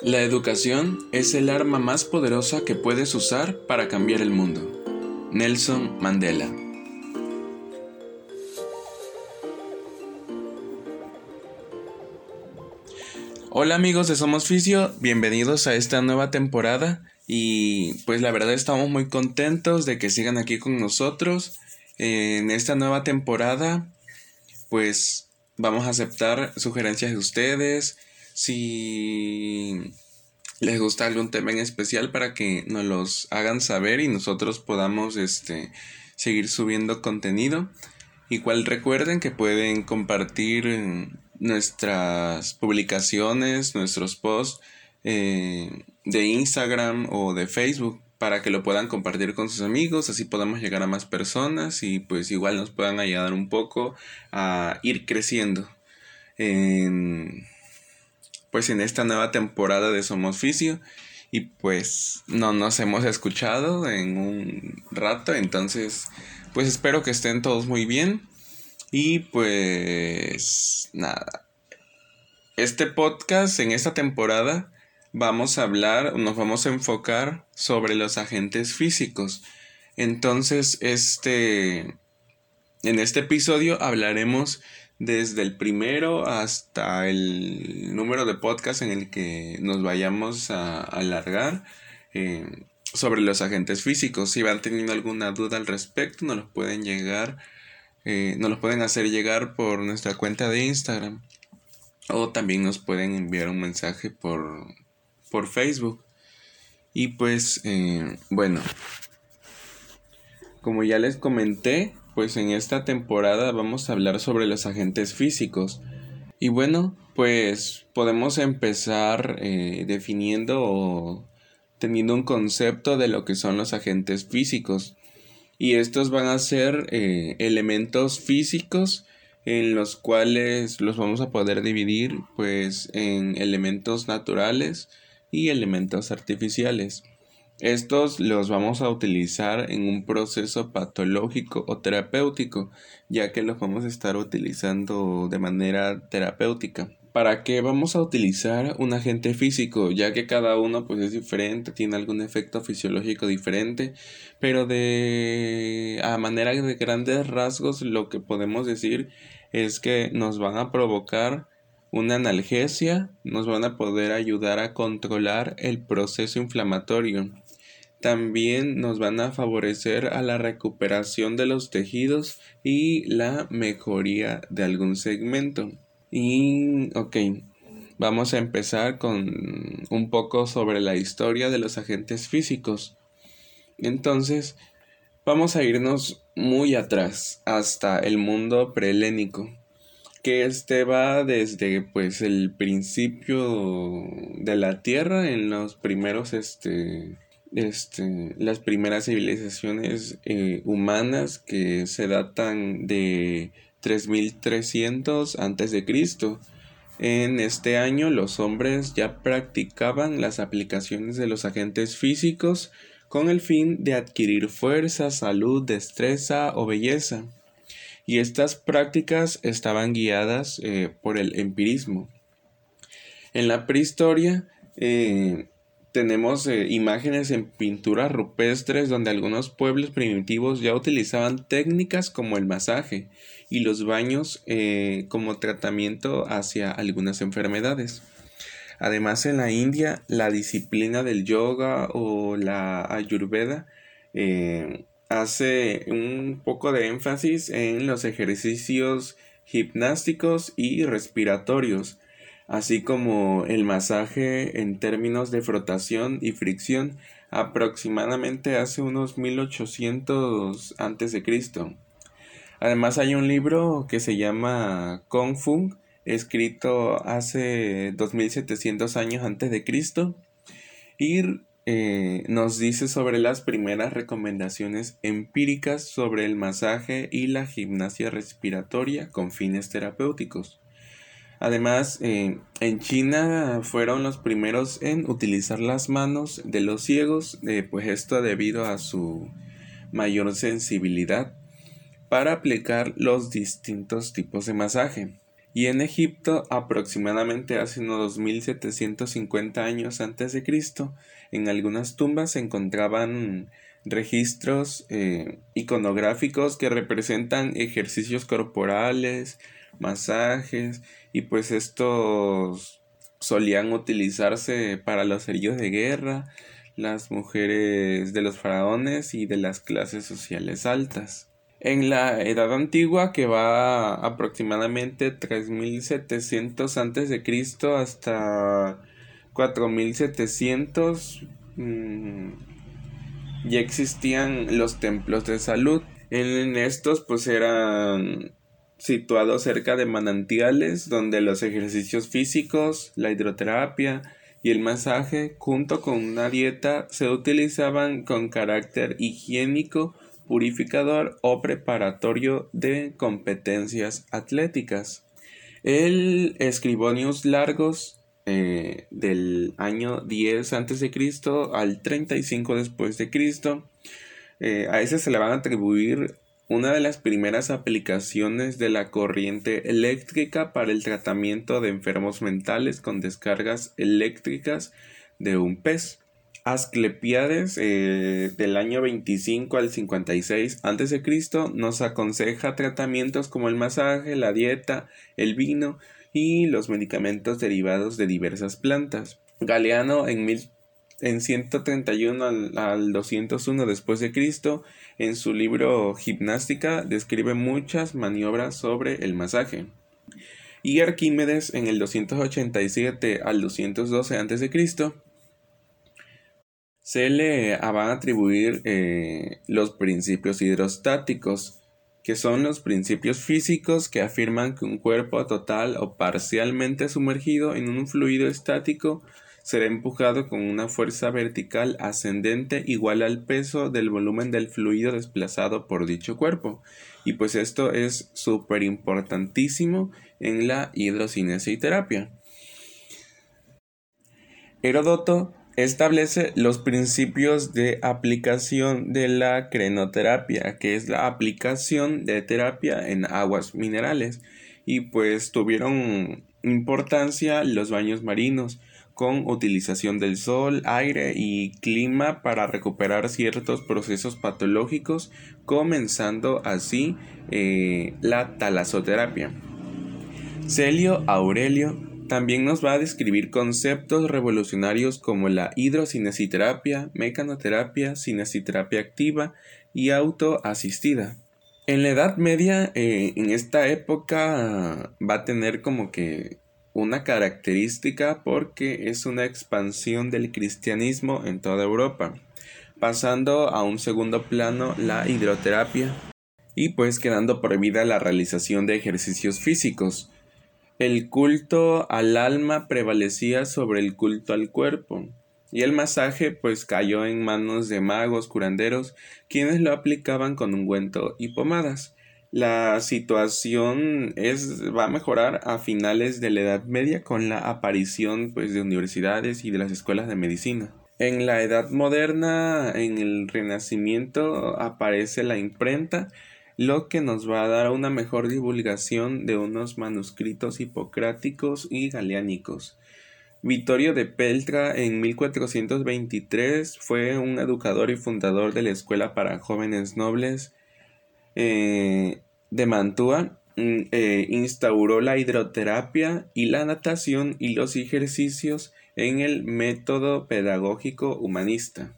La educación es el arma más poderosa que puedes usar para cambiar el mundo. Nelson Mandela. Hola amigos de Somos Fisio, bienvenidos a esta nueva temporada. Y pues la verdad estamos muy contentos de que sigan aquí con nosotros. En esta nueva temporada pues vamos a aceptar sugerencias de ustedes si les gusta algún tema en especial para que nos los hagan saber y nosotros podamos este, seguir subiendo contenido. Igual recuerden que pueden compartir nuestras publicaciones, nuestros posts eh, de Instagram o de Facebook para que lo puedan compartir con sus amigos, así podamos llegar a más personas y pues igual nos puedan ayudar un poco a ir creciendo en pues en esta nueva temporada de Somos Fisio y pues no nos hemos escuchado en un rato, entonces pues espero que estén todos muy bien y pues nada. Este podcast en esta temporada vamos a hablar, nos vamos a enfocar sobre los agentes físicos. Entonces, este en este episodio hablaremos desde el primero hasta el número de podcast en el que nos vayamos a alargar eh, sobre los agentes físicos. Si van teniendo alguna duda al respecto, nos los pueden llegar, eh, nos los pueden hacer llegar por nuestra cuenta de Instagram o también nos pueden enviar un mensaje por, por Facebook. Y pues, eh, bueno, como ya les comenté, pues en esta temporada vamos a hablar sobre los agentes físicos. Y bueno, pues podemos empezar eh, definiendo o teniendo un concepto de lo que son los agentes físicos. Y estos van a ser eh, elementos físicos en los cuales los vamos a poder dividir pues en elementos naturales y elementos artificiales. Estos los vamos a utilizar en un proceso patológico o terapéutico, ya que los vamos a estar utilizando de manera terapéutica. ¿Para qué vamos a utilizar un agente físico? Ya que cada uno pues es diferente, tiene algún efecto fisiológico diferente, pero de a manera de grandes rasgos lo que podemos decir es que nos van a provocar una analgesia, nos van a poder ayudar a controlar el proceso inflamatorio también nos van a favorecer a la recuperación de los tejidos y la mejoría de algún segmento. Y ok, vamos a empezar con un poco sobre la historia de los agentes físicos. Entonces, vamos a irnos muy atrás hasta el mundo prehelénico que este va desde pues el principio de la tierra en los primeros este este, las primeras civilizaciones eh, humanas que se datan de 3300 antes de Cristo. En este año los hombres ya practicaban las aplicaciones de los agentes físicos con el fin de adquirir fuerza, salud, destreza o belleza. Y estas prácticas estaban guiadas eh, por el empirismo. En la prehistoria, eh, tenemos eh, imágenes en pinturas rupestres donde algunos pueblos primitivos ya utilizaban técnicas como el masaje y los baños eh, como tratamiento hacia algunas enfermedades. Además en la India la disciplina del yoga o la ayurveda eh, hace un poco de énfasis en los ejercicios gimnásticos y respiratorios así como el masaje en términos de frotación y fricción aproximadamente hace unos 1800 antes de Cristo. Además hay un libro que se llama Kung Fu, escrito hace 2700 años antes de Cristo y eh, nos dice sobre las primeras recomendaciones empíricas sobre el masaje y la gimnasia respiratoria con fines terapéuticos. Además, eh, en China fueron los primeros en utilizar las manos de los ciegos, eh, pues esto debido a su mayor sensibilidad para aplicar los distintos tipos de masaje. y en Egipto aproximadamente hace unos 2750 años antes de Cristo en algunas tumbas se encontraban registros eh, iconográficos que representan ejercicios corporales, masajes y pues estos solían utilizarse para los heridos de guerra, las mujeres de los faraones y de las clases sociales altas. En la Edad Antigua, que va aproximadamente 3700 antes de Cristo hasta 4700 mmm, ya existían los templos de salud. En estos pues eran situados cerca de manantiales donde los ejercicios físicos, la hidroterapia y el masaje junto con una dieta se utilizaban con carácter higiénico, purificador o preparatorio de competencias atléticas. El Escribonius Largos eh, del año 10 a.C. al 35 después de Cristo. Eh, a ese se le van a atribuir una de las primeras aplicaciones de la corriente eléctrica para el tratamiento de enfermos mentales con descargas eléctricas de un pez. Asclepiades eh, del año 25 al 56 a.C. nos aconseja tratamientos como el masaje, la dieta, el vino y los medicamentos derivados de diversas plantas. Galeano en, mil, en 131 al, al 201 después de Cristo en su libro Gimnástica describe muchas maniobras sobre el masaje. Y Arquímedes en el 287 al 212 a.C. se le van a atribuir eh, los principios hidrostáticos, que son los principios físicos que afirman que un cuerpo total o parcialmente sumergido en un fluido estático será empujado con una fuerza vertical ascendente igual al peso del volumen del fluido desplazado por dicho cuerpo. Y pues esto es súper importantísimo en la hidrocinesiterapia. Herodoto establece los principios de aplicación de la crenoterapia, que es la aplicación de terapia en aguas minerales. Y pues tuvieron importancia los baños marinos, con utilización del sol, aire y clima para recuperar ciertos procesos patológicos, comenzando así eh, la talasoterapia. Celio Aurelio también nos va a describir conceptos revolucionarios como la hidrocinesiterapia, mecanoterapia, cinesiterapia activa y autoasistida. En la Edad Media, eh, en esta época, va a tener como que una característica porque es una expansión del cristianismo en toda Europa, pasando a un segundo plano la hidroterapia. Y pues quedando prohibida la realización de ejercicios físicos. El culto al alma prevalecía sobre el culto al cuerpo, y el masaje pues cayó en manos de magos curanderos, quienes lo aplicaban con ungüento y pomadas. La situación es, va a mejorar a finales de la Edad Media con la aparición pues, de universidades y de las escuelas de medicina. En la Edad Moderna, en el Renacimiento, aparece la imprenta lo que nos va a dar una mejor divulgación de unos manuscritos hipocráticos y galeánicos. Vittorio de Peltra en 1423 fue un educador y fundador de la Escuela para Jóvenes Nobles eh, de Mantua. Mm, eh, instauró la hidroterapia y la natación y los ejercicios en el método pedagógico humanista.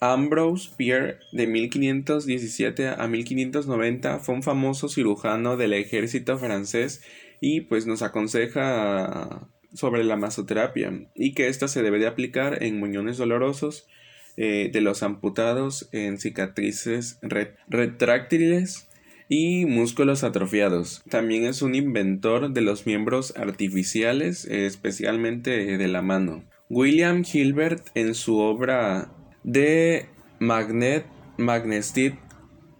Ambrose Pierre, de 1517 a 1590, fue un famoso cirujano del ejército francés y pues nos aconseja sobre la masoterapia y que ésta se debe de aplicar en muñones dolorosos eh, de los amputados, en cicatrices retráctiles y músculos atrofiados. También es un inventor de los miembros artificiales, especialmente de la mano. William Hilbert en su obra de Magnet Magnestit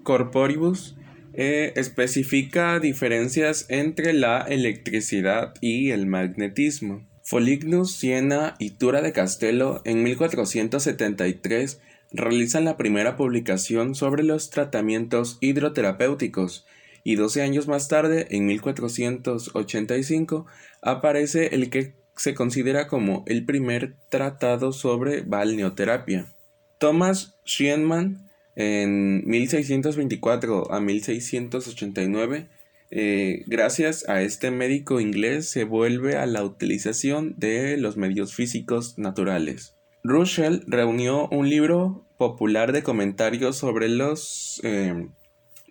Corporibus eh, especifica diferencias entre la electricidad y el magnetismo. Folignus, Siena y Tura de Castello en 1473 realizan la primera publicación sobre los tratamientos hidroterapéuticos y 12 años más tarde, en 1485, aparece el que se considera como el primer tratado sobre balneoterapia. Thomas Schienman, en 1624 a 1689, eh, gracias a este médico inglés se vuelve a la utilización de los medios físicos naturales. Russell reunió un libro popular de comentarios sobre las eh,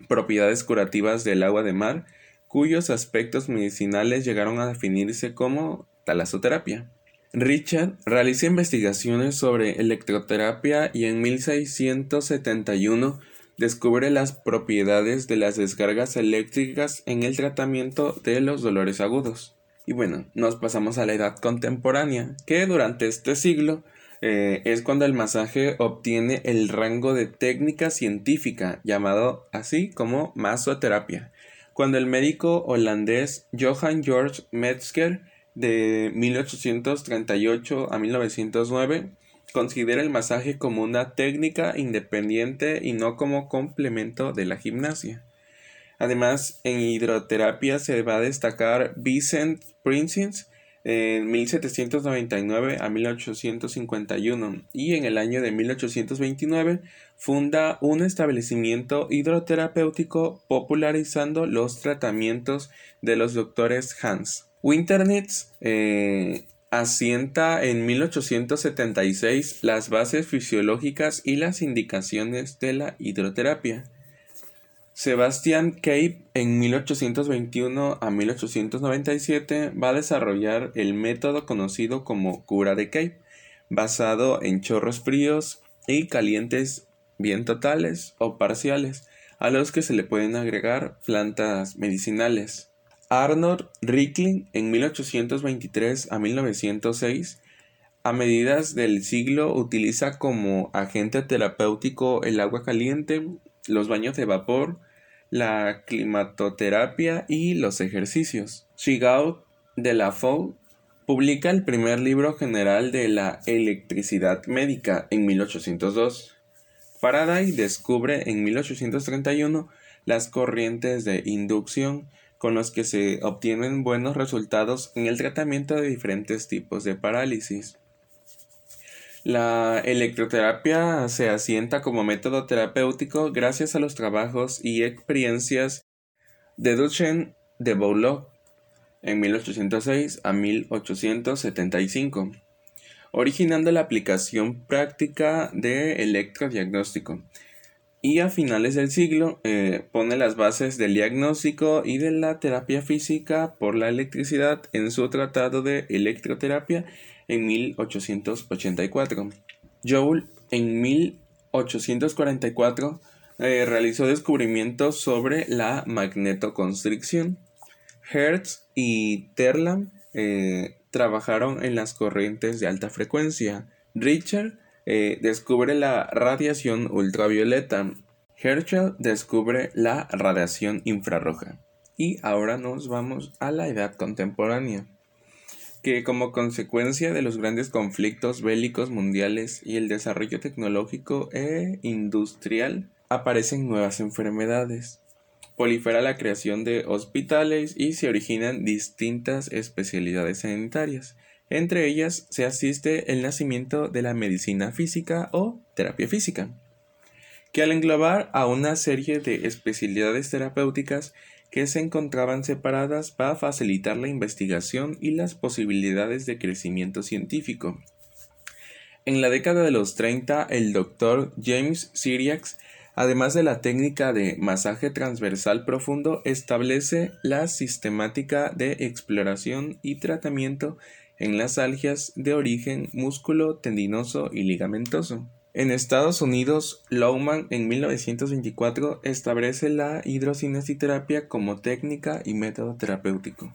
propiedades curativas del agua de mar, cuyos aspectos medicinales llegaron a definirse como talasoterapia. Richard realiza investigaciones sobre electroterapia y en 1671 descubre las propiedades de las descargas eléctricas en el tratamiento de los dolores agudos. Y bueno, nos pasamos a la edad contemporánea, que durante este siglo eh, es cuando el masaje obtiene el rango de técnica científica, llamado así como masoterapia, cuando el médico holandés Johann George Metzger de 1838 a 1909 considera el masaje como una técnica independiente y no como complemento de la gimnasia. Además, en hidroterapia se va a destacar Vincent Princess en 1799 a 1851 y en el año de 1829 funda un establecimiento hidroterapéutico popularizando los tratamientos de los doctores Hans. Winternitz eh, asienta en 1876 las bases fisiológicas y las indicaciones de la hidroterapia. Sebastian Cape en 1821 a 1897 va a desarrollar el método conocido como cura de Cape, basado en chorros fríos y calientes bien totales o parciales, a los que se le pueden agregar plantas medicinales. Arnold Rickling en 1823 a 1906 a medidas del siglo utiliza como agente terapéutico el agua caliente, los baños de vapor, la climatoterapia y los ejercicios. Chigaud de la Faux publica el primer libro general de la electricidad médica en 1802. Faraday descubre en 1831 las corrientes de inducción con los que se obtienen buenos resultados en el tratamiento de diferentes tipos de parálisis. La electroterapia se asienta como método terapéutico gracias a los trabajos y experiencias de Duchenne de Boulogne en 1806 a 1875, originando la aplicación práctica de electrodiagnóstico y a finales del siglo eh, pone las bases del diagnóstico y de la terapia física por la electricidad en su tratado de electroterapia en 1884. Joule en 1844 eh, realizó descubrimientos sobre la magnetoconstricción. Hertz y Terlam eh, trabajaron en las corrientes de alta frecuencia. Richard eh, descubre la radiación ultravioleta. Herschel descubre la radiación infrarroja. Y ahora nos vamos a la edad contemporánea, que como consecuencia de los grandes conflictos bélicos mundiales y el desarrollo tecnológico e industrial, aparecen nuevas enfermedades. Prolifera la creación de hospitales y se originan distintas especialidades sanitarias, entre ellas se asiste el nacimiento de la medicina física o terapia física, que al englobar a una serie de especialidades terapéuticas que se encontraban separadas para facilitar la investigación y las posibilidades de crecimiento científico. En la década de los 30, el doctor James Syriax, además de la técnica de masaje transversal profundo, establece la sistemática de exploración y tratamiento en las algias de origen músculo tendinoso y ligamentoso. En Estados Unidos, Lowman en 1924 establece la hidrocinésiterapia como técnica y método terapéutico.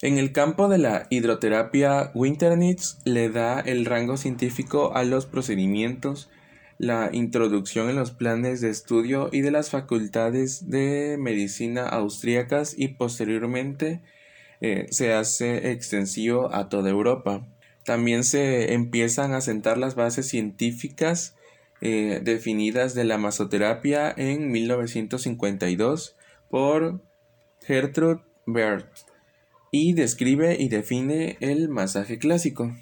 En el campo de la hidroterapia, Winternitz le da el rango científico a los procedimientos, la introducción en los planes de estudio y de las facultades de medicina austríacas y posteriormente eh, se hace extensivo a toda Europa. También se empiezan a sentar las bases científicas eh, definidas de la masoterapia en 1952 por Gertrude Baird y describe y define el masaje clásico.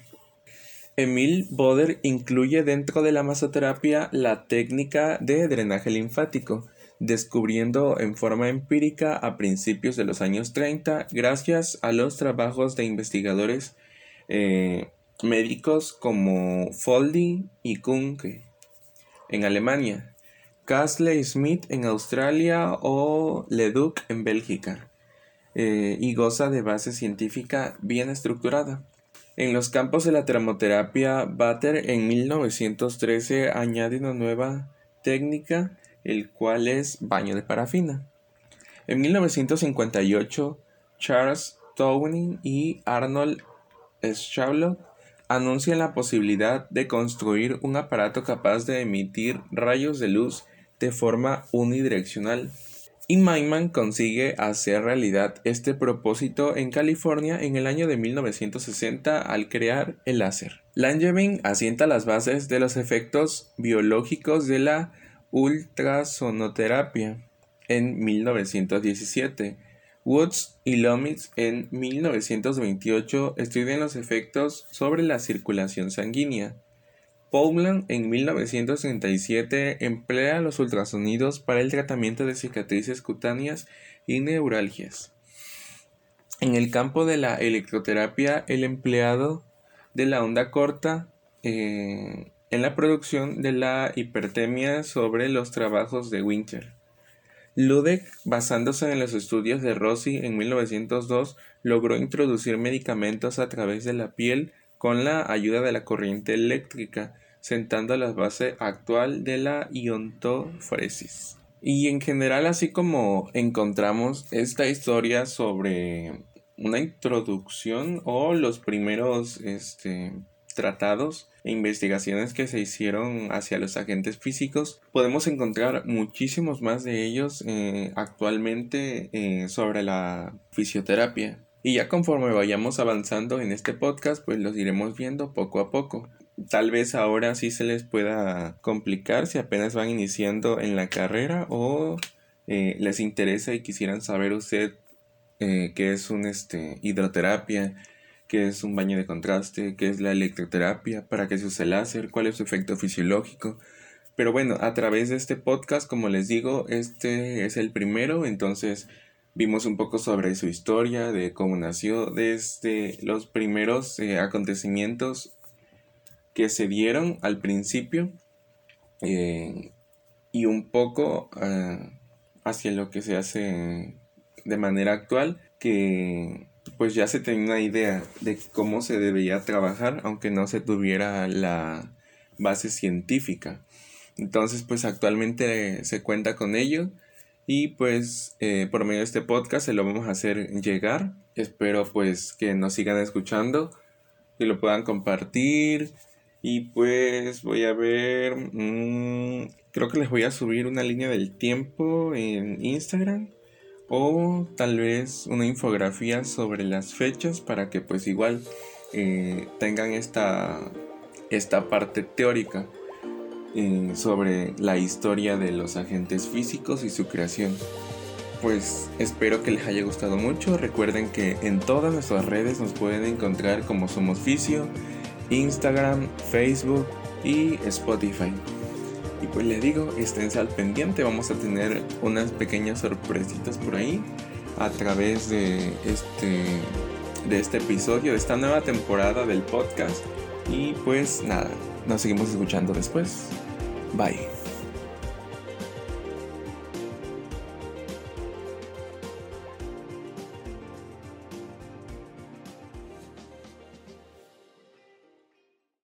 Emil Boder incluye dentro de la masoterapia la técnica de drenaje linfático, descubriendo en forma empírica a principios de los años 30 gracias a los trabajos de investigadores eh, médicos como Foldy y Kunke en Alemania, Casley Smith en Australia o Leduc en Bélgica, eh, y goza de base científica bien estructurada. En los campos de la termoterapia, Bater en 1913 añade una nueva técnica, el cual es baño de parafina. En 1958, Charles Towning y Arnold Schawlow anuncian la posibilidad de construir un aparato capaz de emitir rayos de luz de forma unidireccional. Y Maiman consigue hacer realidad este propósito en California en el año de 1960 al crear el láser. Langevin asienta las bases de los efectos biológicos de la ultrasonoterapia en 1917 Woods y Lomitz en 1928 estudian los efectos sobre la circulación sanguínea. Powland en 1937 emplea los ultrasonidos para el tratamiento de cicatrices cutáneas y neuralgias. En el campo de la electroterapia, el empleado de la onda corta eh, en la producción de la hipertemia sobre los trabajos de Winter. Ludek, basándose en los estudios de Rossi en 1902, logró introducir medicamentos a través de la piel con la ayuda de la corriente eléctrica, sentando la base actual de la iontofresis. Y en general, así como encontramos esta historia sobre una introducción o los primeros este, tratados investigaciones que se hicieron hacia los agentes físicos, podemos encontrar muchísimos más de ellos eh, actualmente eh, sobre la fisioterapia. Y ya conforme vayamos avanzando en este podcast, pues los iremos viendo poco a poco. Tal vez ahora sí se les pueda complicar si apenas van iniciando en la carrera o eh, les interesa y quisieran saber usted qué es un este, hidroterapia, qué es un baño de contraste, qué es la electroterapia, para qué se usa el láser, cuál es su efecto fisiológico. Pero bueno, a través de este podcast, como les digo, este es el primero, entonces vimos un poco sobre su historia, de cómo nació, desde los primeros eh, acontecimientos que se dieron al principio eh, y un poco ah, hacia lo que se hace de manera actual, que pues ya se tenía una idea de cómo se debía trabajar, aunque no se tuviera la base científica. Entonces, pues actualmente se cuenta con ello y pues eh, por medio de este podcast se lo vamos a hacer llegar. Espero pues que nos sigan escuchando, que lo puedan compartir y pues voy a ver, mm, creo que les voy a subir una línea del tiempo en Instagram o tal vez una infografía sobre las fechas para que pues igual eh, tengan esta, esta parte teórica eh, sobre la historia de los agentes físicos y su creación. Pues espero que les haya gustado mucho. Recuerden que en todas nuestras redes nos pueden encontrar como Somos Fisio, Instagram, Facebook y Spotify. Y pues les digo, estén al pendiente, vamos a tener unas pequeñas sorpresitas por ahí a través de este, de este episodio, de esta nueva temporada del podcast. Y pues nada, nos seguimos escuchando después. Bye.